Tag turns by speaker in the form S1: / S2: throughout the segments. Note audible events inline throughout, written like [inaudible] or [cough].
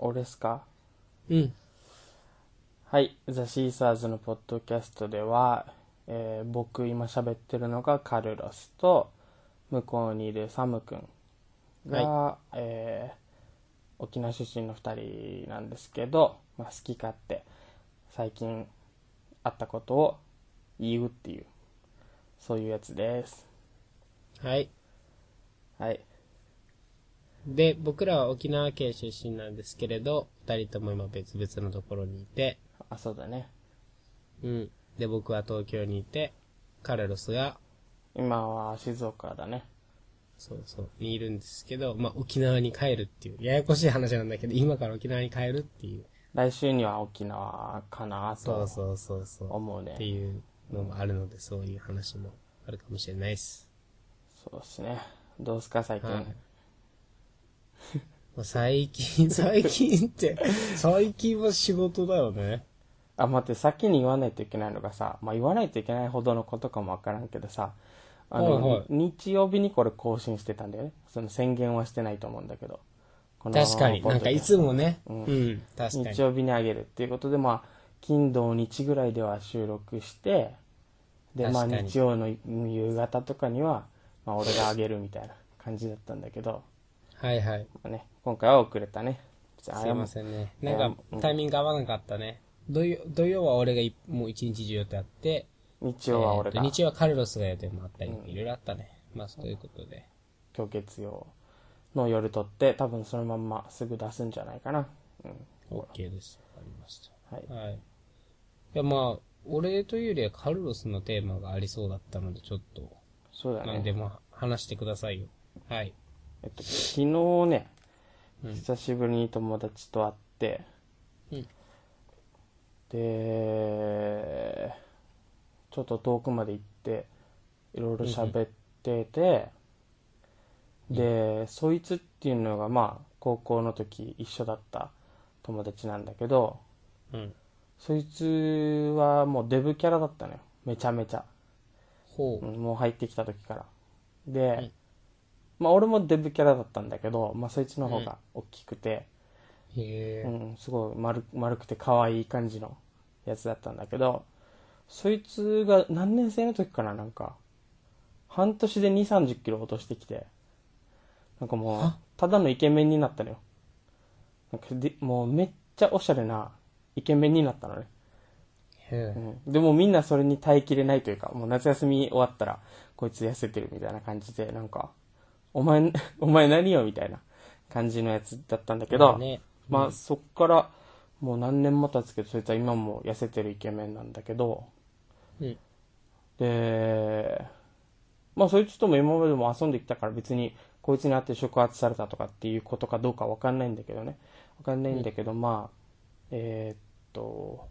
S1: 俺ですか？
S2: うん。
S1: はい。ザ・シーサーズのポッドキャストでは、えー僕今喋ってるのがカルロスと、向こうにいるサムくんが、えー沖縄出身の2人なんですけど、まあ、好き勝手、最近あったことを言うっていう、そういうやつです。
S2: はい。
S1: はい。
S2: で、僕らは沖縄県出身なんですけれど、二人とも今別々のところにいて、
S1: あ、そうだね。
S2: うん。で、僕は東京にいて、カルロスが、
S1: 今は静岡だね。
S2: そうそう、にいるんですけど、まあ、沖縄に帰るっていう、ややこしい話なんだけど、今から沖縄に帰るっていう、
S1: 来週には沖縄かなと
S2: そうそうそうそう、
S1: 思うね。
S2: っていうのもあるので、そういう話もあるかもしれないです。
S1: そうですね。どうですか、最近。
S2: はい。[laughs] まあ最近、[laughs] 最近って、最近は仕事だよね。
S1: あ、待って、先に言わないといけないのがさ、まあ、言わないといけないほどのことかもわからんけどさ、あの、
S2: はいはい
S1: 日曜日にこれ更新してたんだよね。その宣言はしてないと思うんだけど。この
S2: 確かに。なんかいつもね。
S1: う
S2: うんん。確かに
S1: 日。曜日にあげるっていうことで、まあ、金土日ぐらいでは収録して、で、まあ、日曜の夕方とかには、まあ、俺があげるみたいな感じだったんだけど、
S2: はいはい。
S1: まあね、今回は遅れたね。
S2: すいませんね。
S1: 謝
S2: なんか、タイミング合わなかったね。土曜、土曜は俺がいもう一日中予定あって、
S1: 日曜は俺が、
S2: えーと日曜はカルロスが予定もあったり、いろいろあったね。まあ、そういうことで。
S1: 今日月曜の夜撮って、多分そのまんますぐ出すんじゃないかな。うん。
S2: OK です。わかりまし
S1: はい。
S2: た。はい。いや、まあ、俺というよりはカルロスのテーマがありそうだったので、ちょっと、
S1: そうだ
S2: なんで
S1: ね。
S2: も話してくださいよ。はい。
S1: えっと、昨日ね、久しぶりに友達と会って、
S2: うん
S1: で、ちょっと遠くまで行って、いろいろ喋ってて、で、そいつっていうのが、まあ、高校の時一緒だった友達なんだけど、
S2: うん。
S1: そいつはもうデブキャラだったのよ。めちゃめちゃ。
S2: ほう。
S1: うんもう入ってきた時から。で、まあ俺もデブキャラだったんだけど、まあそいつの方が大きくて、
S2: へえ。
S1: うん、すごい丸丸くて可愛い感じのやつだったんだけど、そいつが何年生の時かな、なんか、半年で2、30キロ落としてきて、なんかもう、ただのイケメンになったのよ。なんかで、もうめっちゃおしゃれなイケメンになったのね。うん、でもみんなそれに耐えきれないというか、もう夏休み終わったら、こいつ痩せてるみたいな感じで、なんか、お前、[laughs] お前何よみたいな感じのやつだったんだけど、
S2: ね。
S1: まあそっから、もう何年も経つけど、そいつは今も痩せてるイケメンなんだけど、
S2: うん。
S1: で、まあそいつとも今までも遊んできたから別に、こいつに会って触発されたとかっていうことかどうかわかんないんだけどね。わかんないんだけど、まあ、えーっと、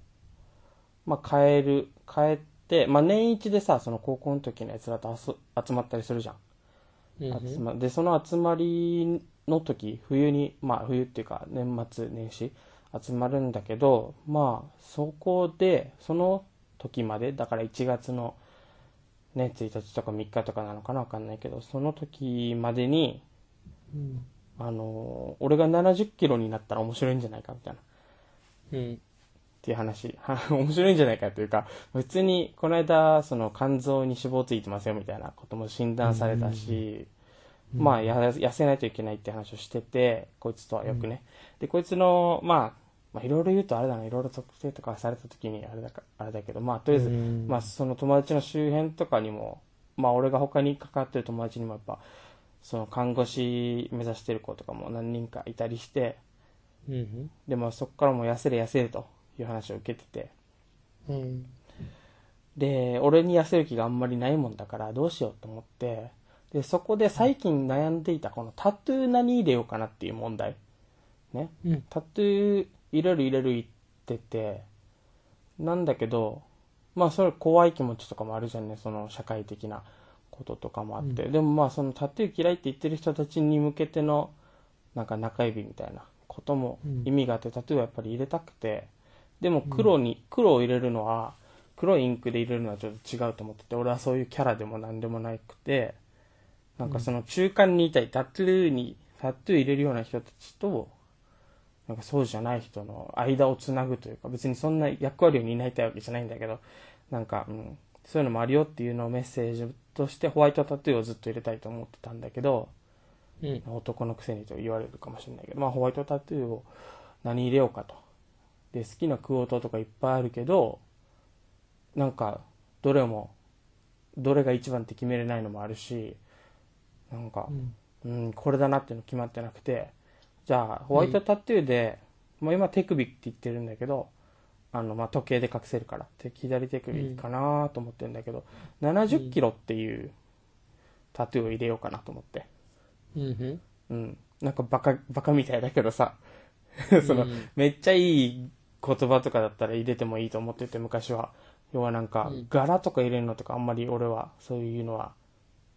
S1: まあ帰る、帰って、まあ年一でさ、その高校の時のやつらと遊集まったりするじゃん。
S2: うん
S1: 集までその集まりの時冬にまあ冬っていうか年末年始集まるんだけどまあそこでその時までだから1月のね1日とか3日とかなのかなわかんないけどその時までに
S2: うん。
S1: あのー俺が70キロになったら面白いんじゃないかみたいな
S2: うん。
S1: っていう話。[laughs] 面白いんじゃないかというか別にこの間その肝臓に脂肪ついてますよみたいなことも診断されたし、まあや痩せないといけないって話をしててこいつとはよくね、でこいつのまあまあいろいろ言うとあれだないろいろ特定とかされた時にあれだかあれだけどまあとりあえず、
S2: うん。
S1: まあその友達の周辺とかにもまあ俺が他に関わってる友達にもやっぱその看護師目指してる子とかも何人かいたりして
S2: うん。
S1: でもそこからもう痩せる痩せるという話を受けてて
S2: うん。
S1: で、俺に痩せる気があんまりないもんだからどうしようと思って、で、そこで最近悩んでいたこのタトゥー何入れようかなっていう問題。ね。
S2: うん。
S1: タトゥー入れる入れる言ってて、なんだけど、まあそれ怖い気持ちとかもあるじゃんね、その社会的なこととかもあって。でもまあそのタトゥー嫌いって言ってる人たちに向けての、なんか中指みたいなことも意味があって、タトゥーはやっぱり入れたくて、でも黒に、黒を入れるのは、黒いインクで入れるのはちょっと違うと思ってて、俺はそういうキャラでも何でもなくて、なんかその中間にいたいタトゥーに、タトゥー入れるような人たちと、なんかそうじゃない人の間をつなぐというか、別にそんな役割を担いたいわけじゃないんだけど、なんか、うん、そういうのもあるよっていうのをメッセージとしてホワイトタトゥーをずっと入れたいと思ってたんだけど、
S2: うん。
S1: 男のくせにと言われるかもしれないけど、まあホワイトタトゥーを何入れようかと。で、好きなクオートとかいっぱいあるけど、なんか、どれも、どれが一番って決めれないのもあるし、なんか
S2: う、ん。
S1: うん、これだなっていうの決まってなくて、じゃあ、ホワイトタトゥーで、もう今手首って言ってるんだけど、あの、まあ、時計で隠せるから、で左手首かなと思ってるんだけど、70キロっていうタトゥーを入れようかなと思って。
S2: うん。うん。
S1: うん。なんかバカ、バカみたいだけどさ、[laughs] その、
S2: うん
S1: めっちゃいい言葉とかだったら入れてもいいと思ってて、昔は。要はなんか
S2: うん、
S1: 柄とか入れるのとかあんまり俺は、そういうのは、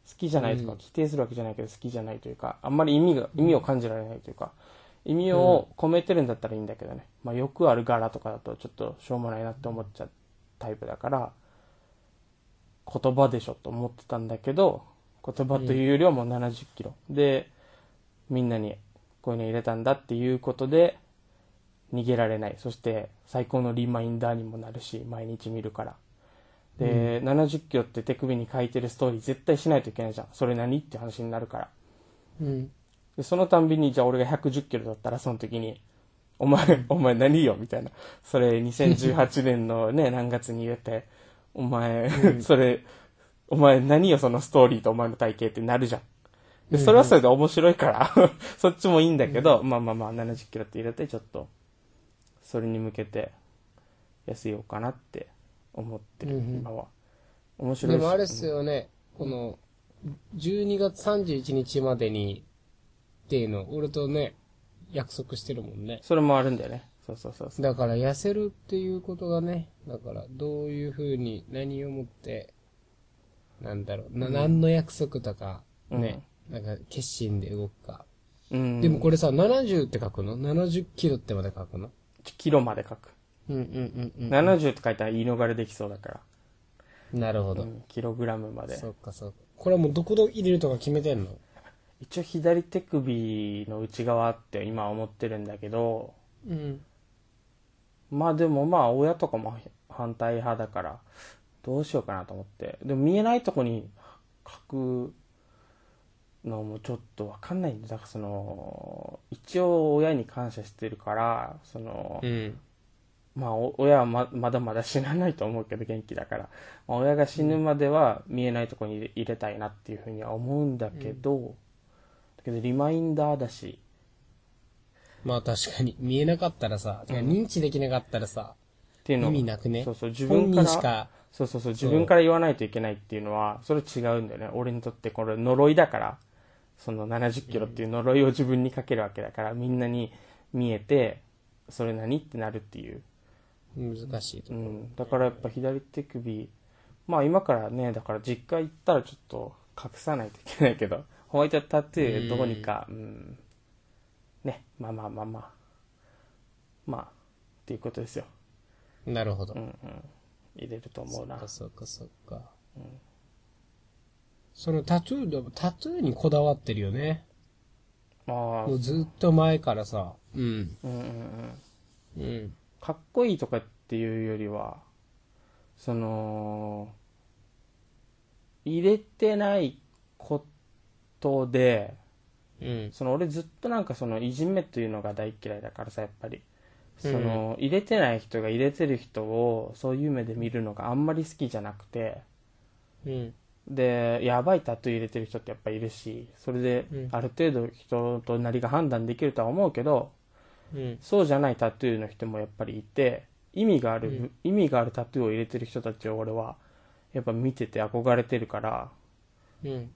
S1: 好きじゃないとか、
S2: うん
S1: 規定するわけじゃないけど好きじゃないというか、あんまり意味が、意味を感じられないというか、意味を込めてるんだったらいいんだけどね。まあよくある柄とかだとちょっとしょうもないなって思っちゃうタイプだから、言葉でしょと思ってたんだけど、言葉というよりはもう70キロ。で、みんなにこういうの入れたんだっていうことで、逃げられない。そして最高のリマインダーにもなるし、毎日見るから。で、70キロって手首に書いてるストーリー絶対しないといけないじゃん。それ何？って話になるから。
S2: うん。
S1: で、そのたんびに、じゃあ俺が110キロだったら、その時に、お前、お前何よ？みたいな。それ2018年の [laughs] ね、何月に言って、お前、[laughs] それ、お前何よそのストーリーとお前の体型ってなるじゃん。で、それはそれで面白いから、[laughs] そっちもいいんだけど、まあまあまあ70キロって入れて、ちょっと、それに向けて、痩せようかなって思ってる、
S2: うんうん
S1: 今は。面白いし
S2: でもあれっすよね、この、12月31日までに、っていうの、俺とね、約束してるもんね。
S1: それもあるんだよね。そうそうそうそう。
S2: だから痩せるっていうことがね、だからどういうふうに何をもって、なんだろう、な、何の約束とか、ね、なんか決心で動くか。
S1: うん。
S2: でもこれさ、70って書くの ?70 キロってまで書くの？
S1: キロまで書く。
S2: うんうんうん
S1: 70って書いたら言い逃れできそうだから。
S2: うん。なるほど。
S1: うん、キログラムまで。
S2: そっかそっか。これはもうどこで入れるとか決めてんの？
S1: 一応左手首の内側って今思ってるんだけど、
S2: うん。
S1: まあでもまあ親とかも反対派だから、どうしようかなと思って。でも見えないとこに書くのもちょっとわかんないんだ。だからその、一応親に感謝してるから、その、
S2: うん。
S1: まあ、お親はままだまだ死なないと思うけど元気だから、まあ、親が死ぬまでは見えないところに入れたいなっていうふうには思うんだけど、だけどリマインダーだし、
S2: まあ確かに、見えなかったらさ、てか認知できなかったらさ、
S1: っていうの
S2: 意味なくね。
S1: そうそう自
S2: 本
S1: 分から
S2: 人しか、
S1: そうそうそう自分から言わないといけないっていうのはそれ違うんだよね。俺にとってこれ呪いだからその70キロっていう呪いを自分にかけるわけだから、みんなに見えてそれ何ってなるっていう
S2: 難しいところ。
S1: うん、だからやっぱ左手首、まあ今からね、だから実家行ったらちょっと隠さないといけないけど、[laughs] ホワイトタトゥーどこにか、うん、ね、まあまあまあまあ、まあ、っていうことですよ。
S2: なるほど
S1: う。んうん。入れると思うな。
S2: そっかそっか。そのタトゥーでも、タトゥーにこだわってるよね。
S1: まあ、
S2: もうずっと前からさ。うん。
S1: うんうんうん。
S2: うん。
S1: かっこいいとかっていうよりは、その、入れてないことで、
S2: うん。
S1: その俺ずっとなんかそのいじめというのが大嫌いだからさやっぱりその、入れてない人が入れてる人をそういう目で見るのがあんまり好きじゃなくて
S2: うん。
S1: でやばいタトゥー入れてる人ってやっぱいるしそれで
S2: うん
S1: ある程度人となりが判断できるとは思うけど
S2: うん。
S1: そうじゃないタトゥーの人もやっぱりいて意味がある、
S2: うん
S1: 意味があるタトゥーを入れてる人たちを俺はやっぱ見てて憧れてるから
S2: うん。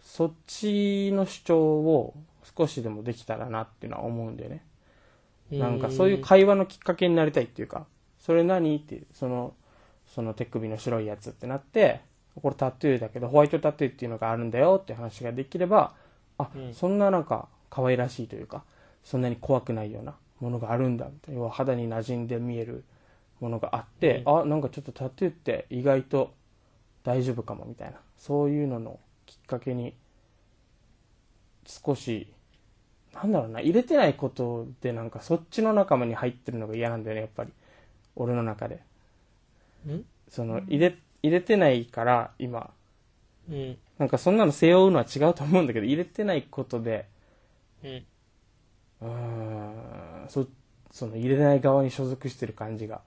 S1: そっちの主張を少しでもできたらなっていうのは思うんだよね。なんかそういう会話のきっかけになりたいっていうか、それ何っていう、その、その手首の白いやつってなって、これタトゥーだけどホワイトタトゥーっていうのがあるんだよって話ができれば、あ、
S2: うん
S1: そんななんか可愛らしいというか、そんなに怖くないようなものがあるんだみたいな。要は肌に馴染んで見えるものがあって、あ、なんかちょっとタトゥーって意外と大丈夫かもみたいな。そういうののきっかけに少しなんだろうな、入れてないことでなんかそっちの仲間に入ってるのが嫌なんだよね、やっぱり。俺の中で。
S2: ん？
S1: その、入れ、入れてないから、今。
S2: うん。
S1: なんかそんなの背負うのは違うと思うんだけど、入れてないことで、
S2: うん。
S1: うーん、そ、その入れない側に所属してる感じが、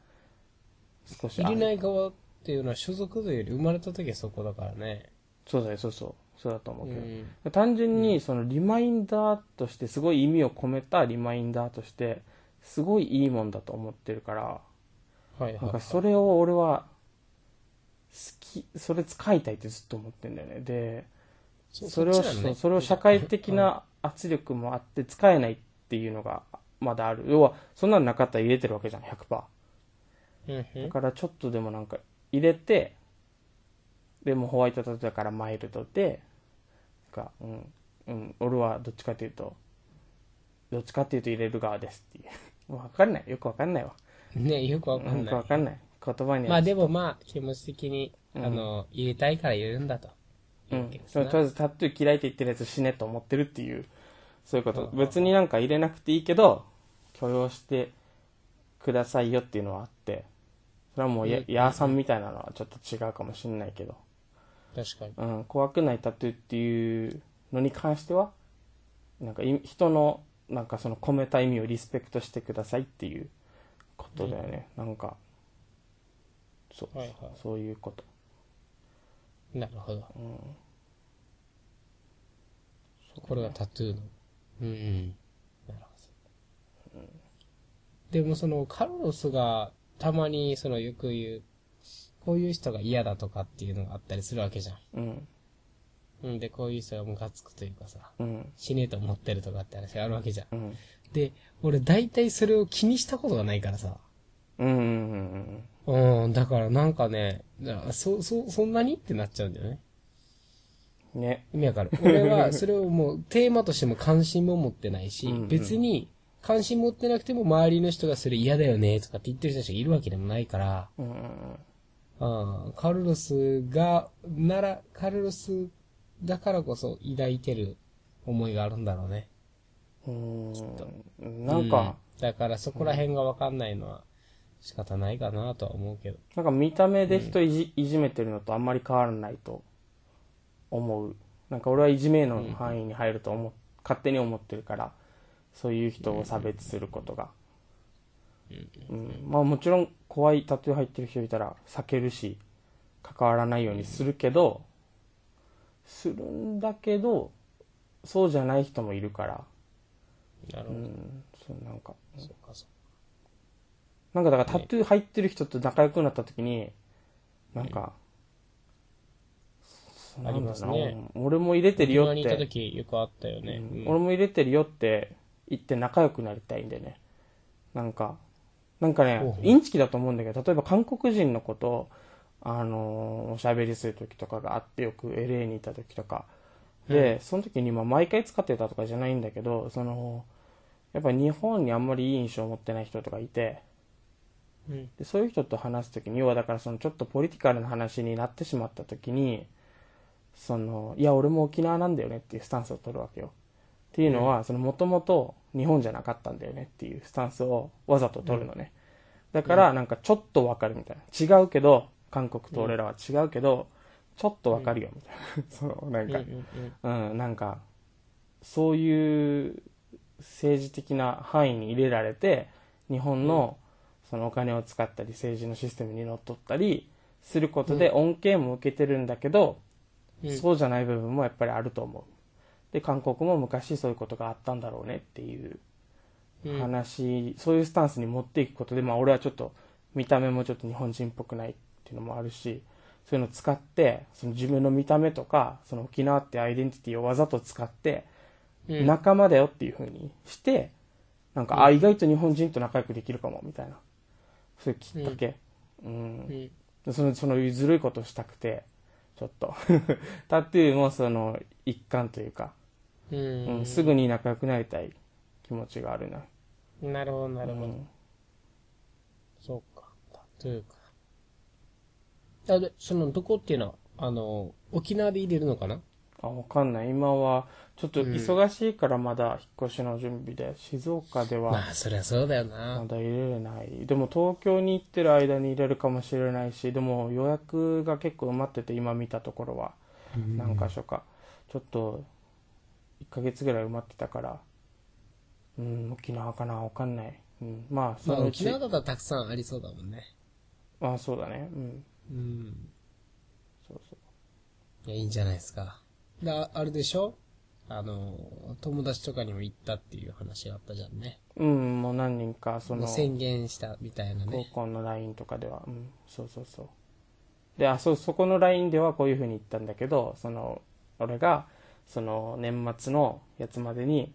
S1: 少し。
S2: 入れない側っていうのは所属というより生まれた時はそこだからね。
S1: そうだよ、そうそう。そうだと思う
S2: う
S1: けど。
S2: ん。
S1: 単純にそのリマインダーとしてすごい意味を込めたリマインダーとしてすごいいいもんだと思ってるから
S2: はいはい、はい。
S1: なんかそれを俺は好きそれ使いたいってずっと思ってんだよね。で
S2: そ
S1: それを
S2: ね。
S1: それを社会的な圧力もあって使えないっていうのがまだある。要はそんなのなかったら入れてるわけじゃん100%
S2: うんうん。
S1: だからちょっとでもなんか入れてでもホワイトタトだからマイルドでかうんうん俺はどっちかというとどっちかっていうと入れる側ですっていう。[laughs] もう分かんない。よく分かんないわ。
S2: ねよくわか
S1: よく
S2: んない。
S1: 分かんない言葉には
S2: まあでもまあ、気持ち的に、
S1: うん。
S2: あの、入れたいから入れるんだと。
S1: うん。それとりあえずタトゥー嫌いって言ってるやつ死ねと思ってるっていうそういうこと。
S2: うん
S1: 別になんか入れなくていいけど許容してくださいよっていうのはあってそれはもうや
S2: うん。
S1: ヤーさんみたいなのはちょっと違うかもしれないけど。
S2: 確かに。
S1: うん、怖くないタトゥーっていうのに関してはなんかい人のなんかその込めた意味をリスペクトしてくださいっていうことだよね、なんかそう、
S2: はいはい
S1: そういうこと、
S2: なるほど。
S1: うん、
S2: これがタトゥーの。うんうん。なるほど。でもその、カルロスがたまにそのよく言う、こういう人が嫌だとかっていうのがあったりするわけじゃん。
S1: うん
S2: うん。で、こういう人がムカつくというかさ、
S1: うん
S2: 死ねえと思ってるとかって話があるわけじゃん。
S1: うん
S2: で、俺大体それを気にしたことがないからさ。
S1: うんうんうん
S2: うん、だからなんかね、そ、そ、そんなにってなっちゃうんだよね。
S1: うんね。
S2: 意味わかる。俺は [laughs] それをもうテーマとしても関心も持ってないし、
S1: うんうん。
S2: 別に関心持ってなくても周りの人がそれ嫌だよねとかって言ってる人たちがいるわけでもないから、
S1: うんうん
S2: うん、カルロスが、なら、カルロスだからこそ抱いてる思いがあるんだろうね。
S1: うん。うんなんか、
S2: うん。だからそこら辺がわかんないのは仕方ないかなとは思うけど。
S1: なんか見た目で人いじ,、いじめてるのとあんまり変わらないと思う。なんか俺はいじめの範囲に入ると思う、勝手に思ってるから、そういう人を差別することが。うん、まあもちろん怖いタトゥー入ってる人いたら避けるし、関わらないようにするけど、するんだけど、そうじゃない人もいるから、う
S2: なるほど。
S1: ん、そうなんか、
S2: そうか、そう
S1: なんかだからタトゥー入ってる人と仲良くなった時に、なんか、
S2: ありますね。
S1: 俺も入れてるよっ
S2: 沖縄にいた
S1: て、
S2: 時よくあったよね。うん。
S1: 俺も入れてるよって言って仲良くなりたいんでね。なんか、なんかねインチキだと思うんだけど、例えば韓国人の子と、あのーおしゃべりする時とかがあって、よく LA にいた時とか。で、その時にまあ毎回使ってたとかじゃないんだけど、その、やっぱ日本にあんまりいい印象を持ってない人とかいて、
S2: うん。
S1: でそういう人と話すときに要はだからそのちょっとポリティカルな話になってしまったときにそのいや俺も沖縄なんだよねっていうスタンスを取るわけよ。っていうのはもともと日本じゃなかったんだよねっていうスタンスをわざと取るのね、だからなんかちょっとわかるみたいな。違うけど韓国と俺らは違うけど、ちょっとわかるよみたいな、[laughs] そのなんか、
S2: うんうん
S1: うん、なんか、そういう政治的な範囲に入れられて、日本のそのお金を使ったり、政治のシステムにのっとったりすることで恩恵も受けてるんだけど、
S2: うん。
S1: そうじゃない部分もやっぱりあると思う。で、韓国も昔そういうことがあったんだろうねっていう
S2: うん。
S1: 話、そういうスタンスに持っていくことで、まあ俺はちょっと見た目もちょっと日本人っぽくないっていうのもあるし、そういうのを使って、その自分の見た目とか、その沖縄ってアイデンティティをわざと使って、
S2: うん。
S1: 仲間だよっていう風にして、なんか、あ、意外と日本人と仲良くできるかも、みたいな。そういうきっかけ。うん。
S2: うん
S1: でその、そのずるいことをしたくて、ちょっと。タトゥーもその一環というか、
S2: う
S1: うんん、すぐに仲良くなりたい気持ちがあるな。
S2: なるほど、なるほど。
S1: うん
S2: そうか。タトゥーか。あで、その、どこっていうのは、あの、沖縄で入れるのかな？
S1: あ、わかんない。今は、ちょっと忙しいからまだ引っ越しの準備で、静岡では
S2: まあ、そりゃそうだよ
S1: ま
S2: な。
S1: だ入れれない。でも東京に行ってる間に入れるかもしれないし、でも予約が結構埋まってて、今見たところは何箇所か。ちょっと、1ヶ月ぐらい埋まってたから、うん、沖縄かなわかんない。うん、まあ、そ
S2: まあ、
S1: のうち、
S2: 沖縄だったらたくさんありそうだもんね。
S1: まあそうだね。うん。
S2: うん。
S1: そうそ
S2: いや、いいんじゃないですか。で、ああれでしょ？あの、友達とかにも行ったっていう話があったじゃんね。
S1: う。うん、もう何人か、その、
S2: 宣言したみたいな
S1: 高
S2: ね。
S1: 校の LINE とかでは、うん、そうそうそう。で、あ、そう、そこの LINE ではこういう風に言ったんだけど、その、俺が、その、年末のやつまでに、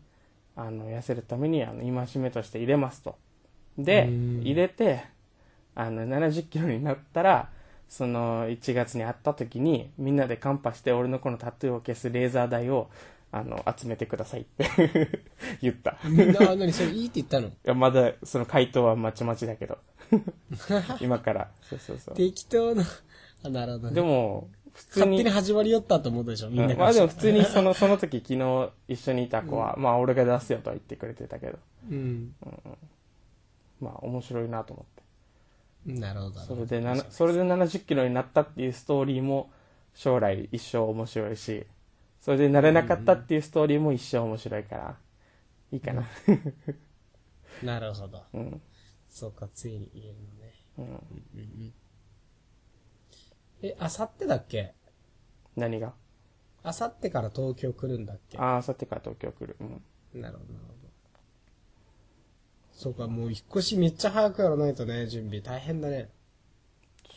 S1: あの、痩せるために、あの、戒めとして入れますと。で、
S2: うん
S1: 入れて、あの、70キロになったら、その、1月に会った時に、みんなでカンパして、俺のこのタトゥーを消すレーザー台を、あの、集めてくださいって [laughs] 言った。
S2: な、それいいって言ったの？[laughs]
S1: や、まだ、その回答はまちまちだけど。[laughs] 今から。そうそうそう。
S2: 適当な、あ、なるほどね。
S1: でも、普通に、
S2: 勝手に始まりよったと思うでしょみんな
S1: うん
S2: が。
S1: まあでも普通にその、その時昨日一緒にいた子は、まあ俺が出すよとは言ってくれてたけど、
S2: うん。
S1: まあ面白いなと思って。
S2: なるほど。
S1: それでそれで70キロになったっていうストーリーも将来一生面白いし、それでなれなかったっていうストーリーも一生面白いから、いいかな。
S2: なるほど。
S1: うん。
S2: そうか、ついに言えるのね。
S1: うん。
S2: え、あさってだっけ？
S1: 何が？
S2: あさってから東京来るんだっけ？
S1: ああ、さってから東京来る。うん。
S2: なるほど、なるほど。そうか、もう引っ越しめっちゃ早くやらないとね、準備。大変だね。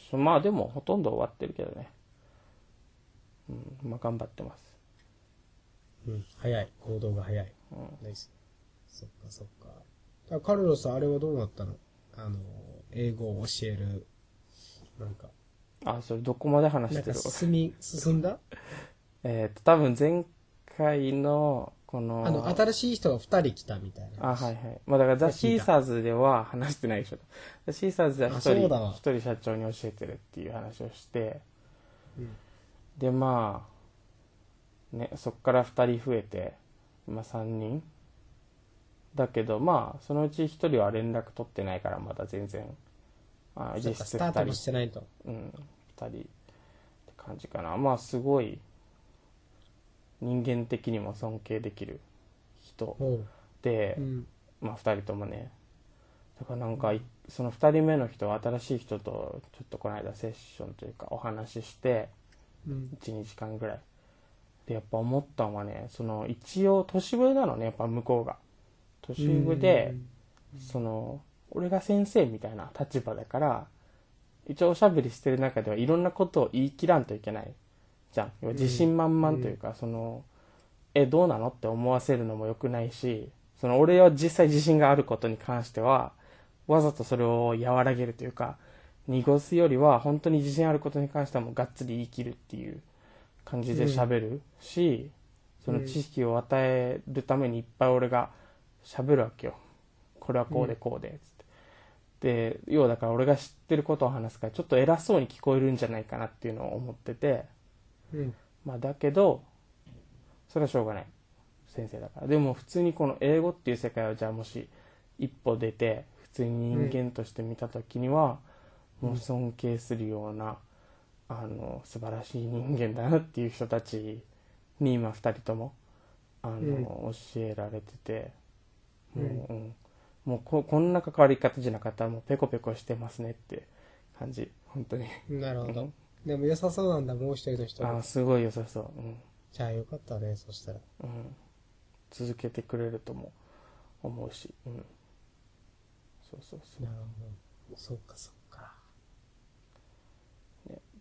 S1: そまあでもほとんど終わってるけどね。うん。まあ頑張ってます。
S2: うん、早い。行動が早い。ナイス。そっか、そっか。あカルロス、あれはどうなったの？あの、英語を教える、なんか、
S1: あ、それどこまで話
S2: なんか
S1: してる
S2: 進み、進んだ？[laughs]
S1: えっと、多分前回の、この、
S2: あの、新しい人が二人来たみたいな。
S1: あ、はいはい。まあだからザ・シーサーズでは話してないでしょ。ザ・シーサーズでは一人
S2: だわ、
S1: 一人社長に教えてるっていう話をして、
S2: うん
S1: で、まあ、ね、そっから二人増えて、今三人だけど、まあ、そのうち一人は連絡取ってないから、まだ全然、あ実質二
S2: スタートも
S1: 人
S2: してないと。
S1: うん、二人って感じかな。まあ、すごい、人間的にも尊敬できる人。で、
S2: うん。
S1: まあ、二人ともね。だからなんかい、その二人目の人、新しい人と、ちょっとこの間セッションというか、お話しして、
S2: うん。
S1: 1、2時間ぐらい。で、やっぱ思ったのはね、その、一応、年上なのね、やっぱ向こうが。年上で、その、俺が先生みたいな立場だから、一応おしゃべりしてる中ではいろんなことを言い切らんといけないじゃん。要は自信満々というか、その、え、どうなのって思わせるのも良くないし、その俺は実際自信があることに関しては、わざとそれを和らげるというか、濁すよりは本当に自信あることに関してはもうがっつり言い切るっていう感じで喋るし、その知識を与えるためにいっぱい俺が喋るわけよ。これはこうでこうで、つって。で、要はだから俺が知ってることを話すからちょっと偉そうに聞こえるんじゃないかなっていうのを思ってて、
S2: うん。
S1: まあだけど、それはしょうがない。先生だから。でも普通にこの英語っていう世界をじゃあもし一歩出て、普通に人間として見たときには、もう尊敬するような、あの、素晴らしい人間だなっていう人たちに今二人とも、あの、
S2: うん
S1: 教えられてて、もう、
S2: うん
S1: うんもうここんな関わり方じゃなかったらもうペコペコしてますねって感じ。本当に。
S2: なるほど
S1: うん。
S2: でも良さそうなんだ、もう一人の人が
S1: あーすごい良さそう。うん。
S2: じゃあよかったね、そしたら。
S1: うん、続けてくれるとも思うし、うん、そうそうそ
S2: なるほど。そっかそっか。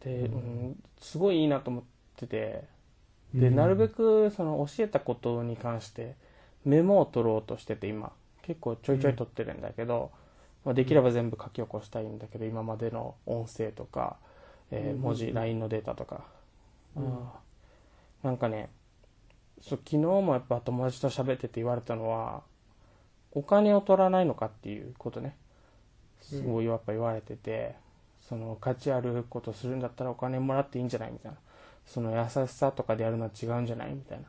S1: で、うん、すごいいいなと思ってて。で、なるべくその教えたことに関してメモを取ろうとしてて今。結構ちょいちょい取ってるんだけど、まあ、できれば全部書き起こしたいんだけど今までの音声とか、えー文字 LINE のデータとか、
S2: うん。
S1: なんかねそう昨日もやっぱ友達と喋ってて言われたのはお金を取らないのかっていうことね。すごいやっぱ言われてて、その価値あることするんだったらお金もらっていいんじゃないみたいな。その優しさとかでやるのは違うんじゃないみたいな。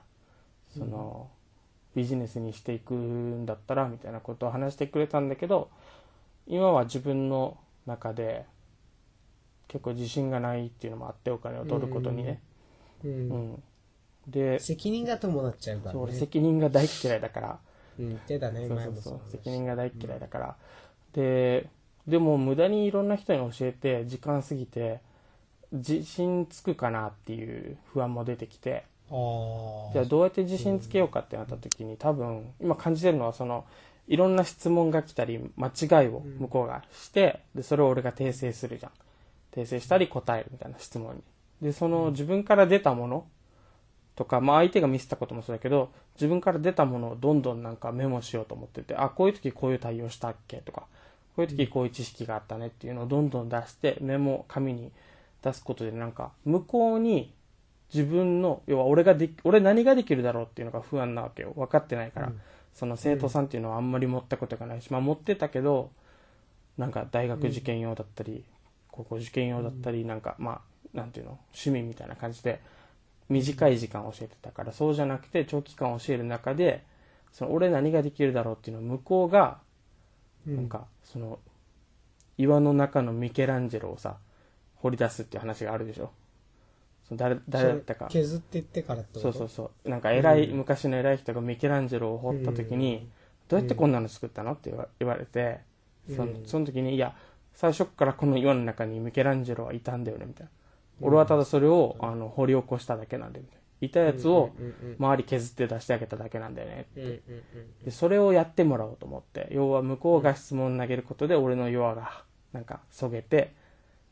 S1: その、ビジネスにしていくんだったらみたいなことを話してくれたんだけど今は自分の中で結構自信がないっていうのもあってお金を取ることにね、
S2: う。
S1: うん。んで
S2: 責任が伴っちゃうから
S1: そう。責任が大嫌いだから。
S2: うん、言ってたね、
S1: そうそうそう。責任が大嫌いだから、ででも無駄にいろんな人に教えて時間過ぎて自信つくかなっていう不安も出てきて。じゃあどうやって自信つけようかってなった時に多分今感じてるのはそのいろんな質問が来たり間違いを向こうがしてでそれを俺が訂正するじゃん。訂正したり答えるみたいな質問に。でその自分から出たものとか、まあ相手が見せたこともそうだけど自分から出たものをどんどんなんかメモしようと思っててあこういう時こういう対応したっけとかこういう時こういう知識があったねっていうのをどんどん出してメモ紙に出すことでなんか向こうに自分の要は俺ができ俺何ができるだろうっていうのが不安なわけよ。分かってないから、
S2: うん。
S1: その生徒さんっていうのはあんまり持ったことがないし、まあ持ってたけどなんか大学受験用だったり、高校受験用だったりなんかまあなんていうの趣味みたいな感じで短い時間教えてたからそうじゃなくて長期間教える中でその俺何ができるだろうっていうのを向こうが
S2: うん、
S1: なんかその岩の中のミケランジェロをさ掘り出すっていう話があるでしょ？その誰誰だったか。
S2: 削っていってからってこと？
S1: そうそうそう。なんか偉い、
S2: うん。
S1: 昔の偉い人がミケランジェロを掘った時に、どうやってこんなの作ったの？って言わ言われて、その
S2: うん。
S1: その時にいや最初からこの岩の中にミケランジェロはいたんだよねみたいな、俺はただそれをあの掘り起こしただけなんだよみたいないたやつを周り削って出してあげただけなんだよね
S2: うんうんうん
S1: でそれをやってもらおうと思って。要は向こうが質問投げることで俺の弱がなんかそげて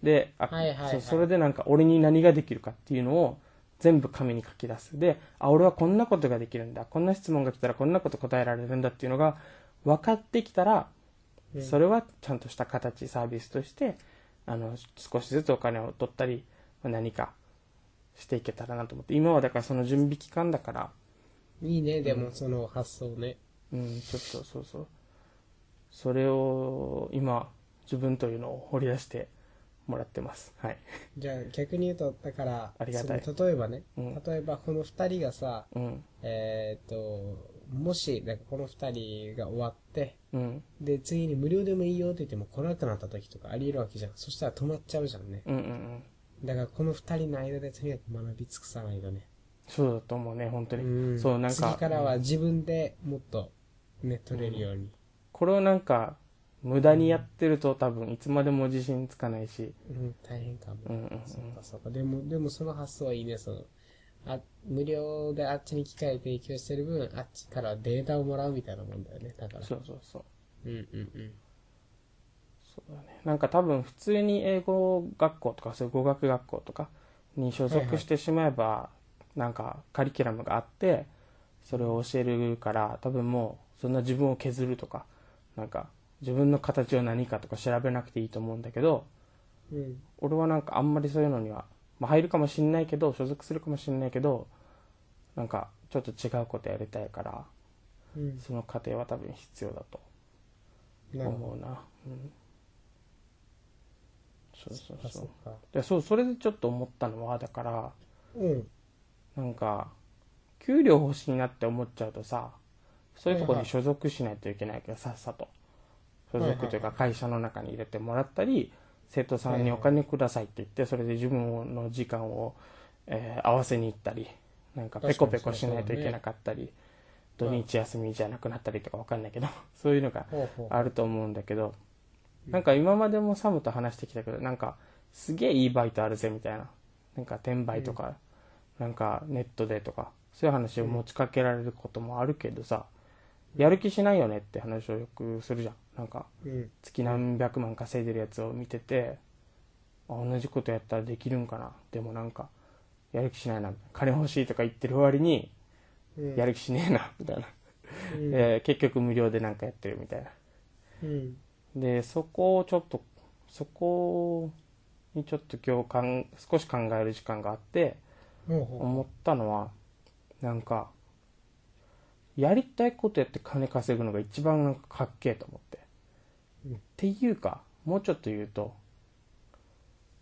S1: であ
S2: はいはいはい。
S1: そそれでなんか俺に何ができるかっていうのを全部紙に書き出す。であ俺はこんなことができるんだ。こんな質問が来たらこんなこと答えられるんだっていうのが分かってきたら
S2: うん。
S1: それはちゃんとした形サービスとしてあの少しずつお金を取ったりまあ何かしていけたらなと思って今はだからその準備期間だから
S2: いいね、でもその発想ね。
S1: うん、ちょっとそうそう。それを今、自分というのを掘り出してもらってます。はい。
S2: じゃあ逆に言うと、だから、
S1: ありがたい
S2: 例えばね、
S1: うん
S2: 例えばこの二人がさ、
S1: うん。
S2: えっ、と、もし、なんかこの二人が終わって、
S1: うん。
S2: で、次に無料でもいいよって言っても来なくなった時とかあり得るわけじゃん。そしたら止まっちゃうじゃんね。
S1: うんうんうん。
S2: だからこの二人の間でとにかく学び尽くさないとね。
S1: そうだと思うね、本当に。
S2: うん
S1: そう、なんか、
S2: 次からは自分でもっとね、取れるように。
S1: これをなんか、無駄にやってると多分いつまでも自信つかないし、
S2: うん、大変かも。
S1: うんうんうん
S2: そうかそうか。でも、でもその発想はいいね、その。あ、無料であっちに機械提供してる分、あっちからデータをもらうみたいなもんだよね。だから。
S1: そうそうそう。
S2: うんうんうん。
S1: そうだね。なんか多分普通に英語学校とかそういう語学学校とかに所属してしまえば、なんかカリキュラムがあって、それを教えるから、多分もうそんな自分を削るとか、なんか自分の形は何かとか調べなくていいと思うんだけど、
S2: うん。
S1: 俺はなんかあんまりそういうのには、まあ、入るかもしんないけど、所属するかもしんないけど、なんかちょっと違うことやりたいから、
S2: うん。
S1: その過程は多分必要だと思うな。うん。そうそうそ
S2: そう。
S1: でそうそれでちょっと思ったのはだから
S2: うん。
S1: なんか給料欲しいなって思っちゃうとさそういうところに所属しないといけないけど、さっさと所属というか会社の中に入れてもらったり生徒さんにお金くださいって言ってそれで自分の時間を、えー合わせに行ったりなんかペコペコしないといけなかったり、土日休みじゃなくなったりとかわかんないけど [laughs] そういうのが。あると思うんだけど、なんか今までもサムと話してきたけど、なんかすげえいいバイトあるぜみたいな。なんか転売とか、なんかネットでとか、そういう話を持ちかけられることもあるけどさ、やる気しないよねって話をよくするじゃん。なんか
S2: うん。
S1: 月何百万稼いでるやつを見てて、あ同じことやったらできるんかな。でもなんか、やる気しないな。金欲しいとか言ってる割に、
S2: うん。
S1: やる気しねえな、みたいな。
S2: うん。
S1: で [laughs] 結局無料でなんかやってるみたいな。
S2: うん。
S1: でそこをちょっとそこにちょっと今日かん少し考える時間があって思ったのはなんかやりたいことやって金稼ぐのが一番なんかかっけえと思って、
S2: うん。
S1: っていうかもうちょっと言うと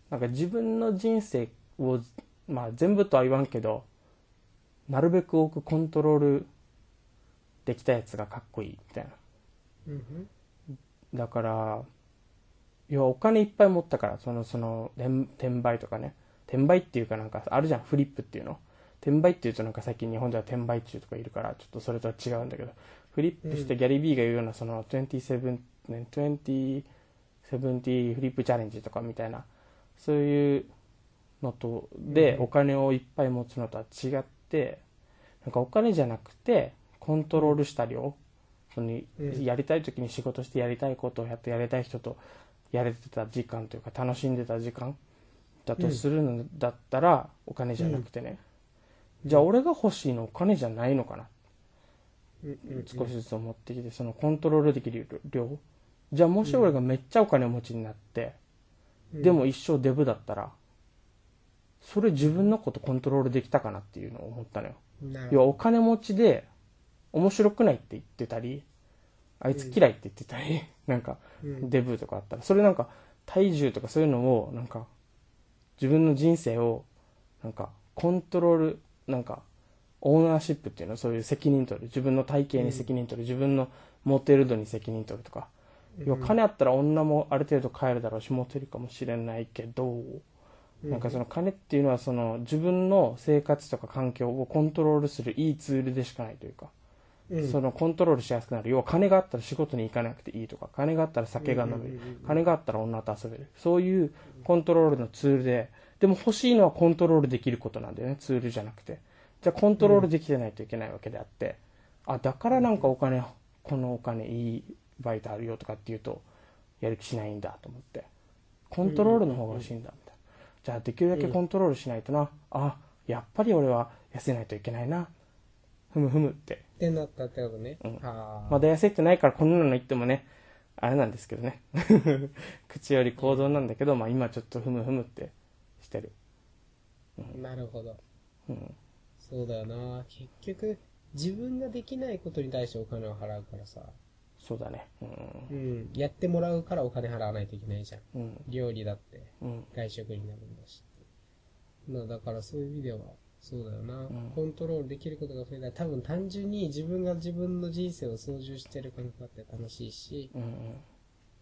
S1: なんか自分の人生をまあ全部とは言わんけどなるべく多くコントロールできたやつがかっこいいみたいな。
S2: うん
S1: だから要はお金いっぱい持ったからそのその転転売とかね。転売っていうかなんかあるじゃんフリップっていうの。転売っていうとなんか最近日本では転売中とかいるからちょっとそれとは違うんだけど。フリップしてギャリー・ビーが言うようなその27ね2070フリップチャレンジとかみたいなそういうのとで
S2: うん。
S1: お金をいっぱい持つのとは違ってなんかお金じゃなくてコントロールした量その
S2: うん
S1: やりたい時に仕事してやりたいことをやってやりたい人とやれてた時間というか楽しんでた時間だとするのだったらお金じゃなくてね、じゃあ俺が欲しいのお金じゃないのかな少しずつ思ってきてそのコントロールできる量じゃあもし俺がめっちゃお金持ちになって、
S2: うん。
S1: でも一生デブだったらそれ自分のことコントロールできたかなっていうのを思ったのよ。要はお金持ちで面白くないって言ってたりあいつ嫌いって言ってたり、[laughs] なんか
S2: うん。
S1: デブとかあったらそれなんか体重とかそういうのをなんか自分の人生をなんかコントロールなんかオーナーシップっていうのそういう責任取る。自分の体型に責任取る、自分のモテる度に責任取るとか、要は金あったら女もある程度買えるだろうしモテるかもしれないけど、なんかその金っていうのはその自分の生活とか環境をコントロールするいいツールでしかないというか、
S2: うん。
S1: そのコントロールしやすくなる。要は金があったら仕事に行かなくていいとか金があったら酒が飲める、
S2: うんうんうんうん
S1: 金があったら女と遊べる。そういうコントロールのツールででも欲しいのはコントロールできることなんだよね。ツールじゃなくて。じゃあコントロールできてないといけないわけであって、あだからなんかお金このお金いいバイトあるよとかっていうとやる気しないんだと思って。コントロールの方が欲しいんだみたいな。じゃあできるだけコントロールしないとな、あやっぱり俺は痩せないといけないなふむふむって
S2: ってなったってことね。
S1: うん
S2: ああ。
S1: まだ痩せてないからこんなの言ってもね、あれなんですけどね。[laughs] 口より行動なんだけど、まあ今ちょっとふむふむってしてる。
S2: なるほど。
S1: うん。
S2: そうだよな。結局、自分ができないことに対してお金を払うからさ。
S1: そうだね。うん。
S2: うん。やってもらうからお金払わないといけないじゃん。
S1: うん。
S2: 料理だって
S1: うん。
S2: 外食になるんだし。まあだからそういう意味では、そうだよな、
S1: ん
S2: コントロールできることが増えたら多分単純に自分が自分の人生を操縦してる感覚だって楽しいし、
S1: うんうん。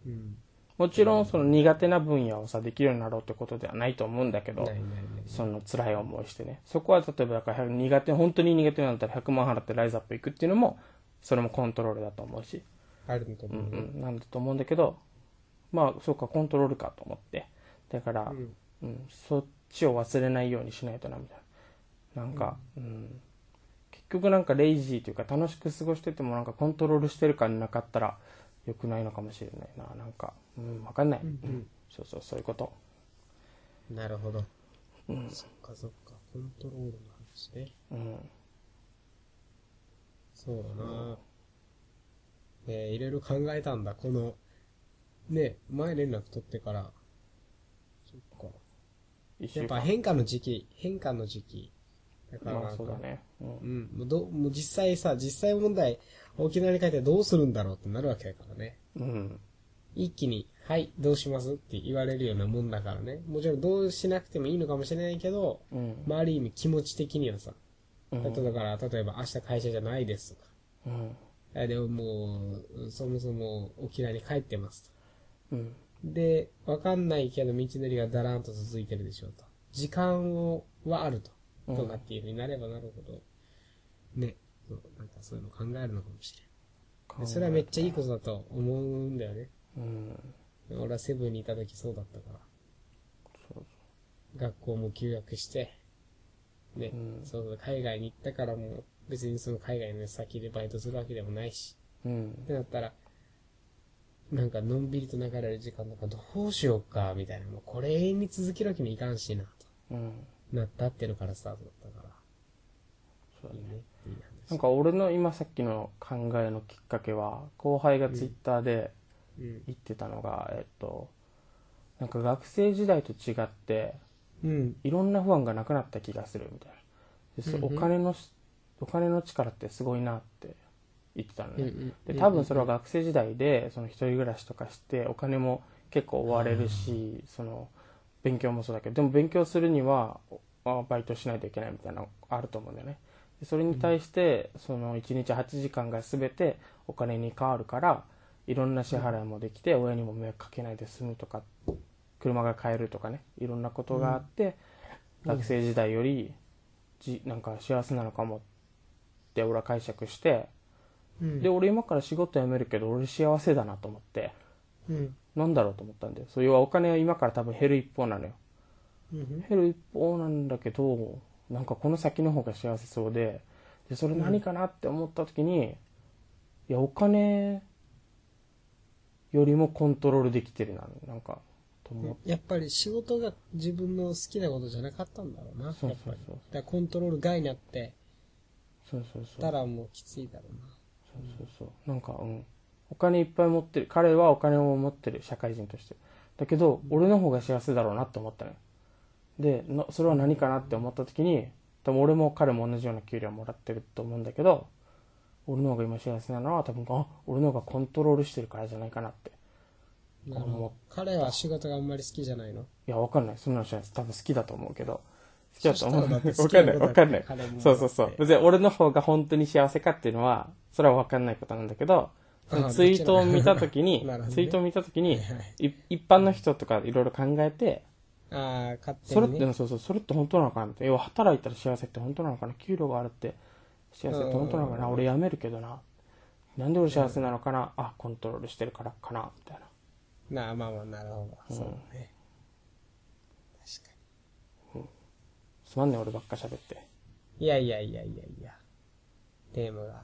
S2: うん。
S1: もちろんその苦手な分野をさ、できるようになろうってことではないと思うんだけど
S2: ない、ないない。
S1: その辛い思いしてね。そこは例えばだから苦手、本当に苦手なんだったら100万払ってライズアップ行くっていうのも、それもコントロールだと思うし。
S2: あると
S1: う
S2: 思うよ。
S1: んうん。なんだと思うんだけど、まあそうか、コントロールかと思って。だから、
S2: うん
S1: うん、そっちを忘れないようにしないとなみたいななんか、うん。結局なんかレイジーというか楽しく過ごしててもなんかコントロールしてる感なかったら良くないのかもしれないな。なんかうん分かんない、
S2: うんうん。
S1: そうそうそういうこと。
S2: なるほど。
S1: うん。
S2: そっかそっか、コントロールの話ね。
S1: うん。
S2: そうだな。えー、いろいろ考えたんだ、この、ね、前連絡取ってから。そっか。やっぱ変化の時期、変化の時期。だから
S1: まあそうだねうん
S2: うん。もうどもう実際さ、実際問題、沖縄に帰ってどうするんだろうってなるわけだからね。
S1: うん
S2: 一気に、はい、どうします？って言われるようなもんだからね。もちろんどうしなくてもいいのかもしれないけど、
S1: うん
S2: まあある意味気持ち的にはさ、
S1: うん
S2: 例えばだから、例えば明日会社じゃないですとか。
S1: うん
S2: あでももう、そもそも沖縄に帰ってます
S1: うん
S2: と。で、わかんないけど道のりがだらんと続いてるでしょうと。時間を、はあると。
S1: うん
S2: とかっていうふうになればなるほど、ね、そう。なんかそういうの考えるのかもしれん。でそれはめっちゃいいことだと思うんだよね。
S1: うん。
S2: 俺はセブンにいた時そうだったから。
S1: そう
S2: 学校も休学して、ね、
S1: うん。
S2: そうそう、海外に行ったからもう別にその海外の先でバイトするわけでもないし、
S1: うん。
S2: ってなったら、なんかのんびりと流れる時間なんかどうしようか、みたいな。もうこれ永遠に続けるわけにいかんしな、と。
S1: うん
S2: なったっていうのからスタートだったから。
S1: そうだね
S2: いい。
S1: なんか俺の今さっきの考えのきっかけは後輩がツイッターで
S2: うん。
S1: 言ってたのが、えっとなんか学生時代と違って
S2: うん。
S1: いろんな不安がなくなった気がするみたいなでそ
S2: うんうん
S1: お金のしお金の力ってすごいなって言ってたのね、
S2: うんうん
S1: で多分それは学生時代でその一人暮らしとかしてお金も結構追われるしその勉強もそうだけどでも勉強するにはバイトしないといけないみたいなのあると思うんだよねでそれに対して、その1日8時間が全てお金に変わるからいろんな支払いもできて、親にも迷惑かけないで済むとか車が買えるとかねいろんなことがあって、学生時代よりじなんか幸せなのかもって俺は解釈して
S2: うん。
S1: で俺今から仕事辞めるけど俺幸せだなと思って
S2: うん。
S1: なんだろうと思ったんだよそう要はお金は今から多分減る一方なのよ
S2: うん。
S1: 減る一方なんだけどなんかこの先の方が幸せそうででそれ何かなって思った時に、いやお金よりもコントロールできてるななんかと思
S2: やっぱり仕事が自分の好きなことじゃなかったんだろうな。
S1: そう。そうそう
S2: だからコントロール外になって
S1: そうそうそう
S2: たらもうきついだろうな。
S1: そうそうそうなんかうんお金いっぱい持ってる。彼はお金を持ってる。社会人として。だけど俺の方が幸せだろうなって思ったのよ。でなそれは何かなって思った時に多分俺も彼も同じような給料もらってると思うんだけど俺の方が今幸せなのは多分あ俺の方がコントロールしてるからじゃないかなって。
S2: なるほど。彼は仕事があんまり好きじゃないの？
S1: いやわかんない。そんなの知らない。です多分好きだと思うけど。好きだと思う。わかんない。わかんない。そうそうそう。別に俺の方が本当に幸せかっていうのはそれはわかんないことなんだけどツイートを見た時に、[laughs]
S2: なるほどね。
S1: ツイートを見た時に
S2: はいはい。
S1: い一般の人とかいろいろ考えて
S2: ああ、勝手
S1: それって、
S2: にね。
S1: そうそうそれって本当なのかなって。要は働いたら幸せって本当なのかな？給料があるって幸せって本当なのかな？
S2: うん
S1: 俺辞めるけどな。なんで俺幸せなのかな？あコントロールしてるからかな？みたいな。
S2: なあ、まあまあ、なるほど。そうね。確か
S1: すまんね俺ばっか喋って。
S2: に。いやいやいやいやいや。テーマが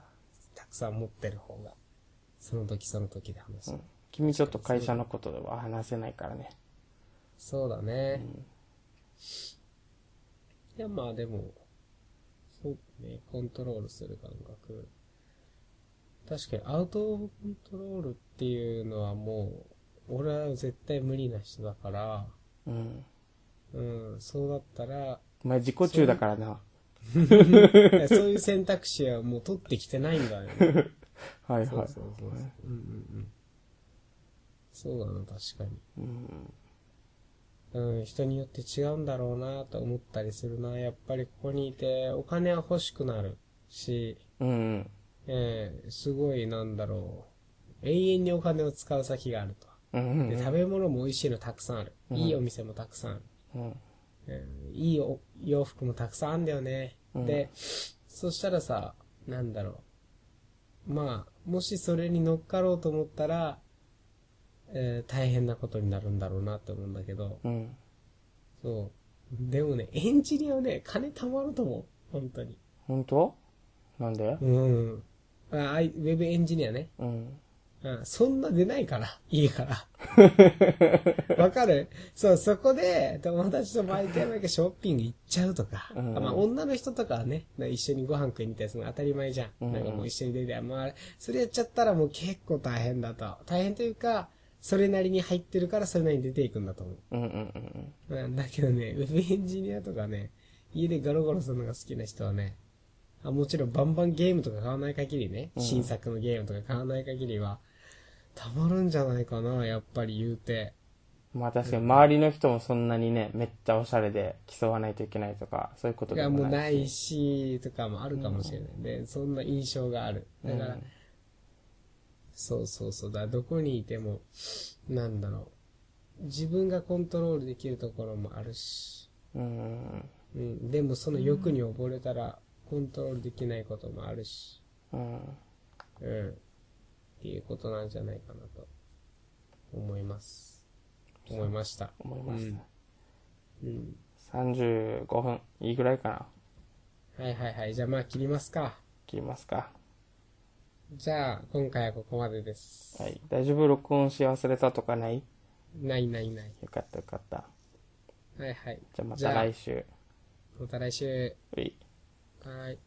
S2: たくさん持ってる方が、その時その時で話す。
S1: うん君ちょっと会社のことでは話せないからね
S2: そうだね。いや、まあでも、そうね、コントロールする感覚。確かにアウトコントロールっていうのはもう、俺は絶対無理な人だから、
S1: うん
S2: うん、そうだったら、
S1: お前自己中だからな [laughs]
S2: そういう選択肢はもう取ってきてないんだよね。
S1: はいはい
S2: そうそうそう。うんうんうん。そうだな、確かに。
S1: うん
S2: うん、人によって違うんだろうなと思ったりするな。やっぱりここにいてお金は欲しくなるし、
S1: うんうん
S2: えーすごいなんだろう。永遠にお金を使う先があると。
S1: うん
S2: で、食べ物も美味しいのたくさんある。
S1: うん
S2: いいお店もたくさんある。
S1: うん
S2: えーいいお洋服もたくさんあるんだよね。
S1: うん
S2: で、そしたらさ、なんだろう。まあ、もしそれに乗っかろうと思ったら、えー大変なことになるんだろうなって思うんだけど、
S1: うん
S2: そう。でもね、エンジニアはね、金貯まると思う。本当に。
S1: 本当？なんで？
S2: うん。ああいウェブエンジニアね。
S1: うん
S2: うん、そんな出ないから、家から。[laughs] わかる？そう、そこで友達と毎回毎回ショッピング行っちゃうとか。
S1: うん
S2: まあ女の人とかはね、一緒にご飯食いに行ったりするの当たり前じゃん。
S1: うん
S2: なんかもう一緒に出て、まあ、それやっちゃったらもう結構大変だと。大変というか、それなりに入ってるからそれなりに出ていくんだと思う。
S1: うんうんうん
S2: うんだけどね、ウェブエンジニアとかね、家でガロガロするのが好きな人はね、あもちろんバンバンゲームとか買わない限りね、
S1: うん
S2: 新作のゲームとか買わない限りは、たまるんじゃないかな、やっぱり言うて。
S1: まあ確かに周りの人もそんなにねめっちゃおしゃれで競わないといけないとかそういうこと
S2: いや、もう
S1: でもな
S2: ないいし、とかもあるかもしれない。で、そんな印象がある。だから、
S1: うん
S2: そうそうそう。だどこにいても、なんだろう。自分がコントロールできるところもあるし、
S1: うん
S2: うん。でもその欲に溺れたら、コントロールできないこともあるし、
S1: うん
S2: うん。っていうことなんじゃないかなと、思います。思いました。
S1: 思いました、
S2: うん。
S1: 35分いいぐらいかな
S2: はいはいはい。じゃあまあ切りますか。
S1: 切りますか
S2: じゃあ、今回はここまでです。
S1: はい大丈夫？録音し忘れたとかない？
S2: ないないない。
S1: よかったよかった
S2: はいはい。
S1: じゃあまた来週
S2: また来週。
S1: うい
S2: はい。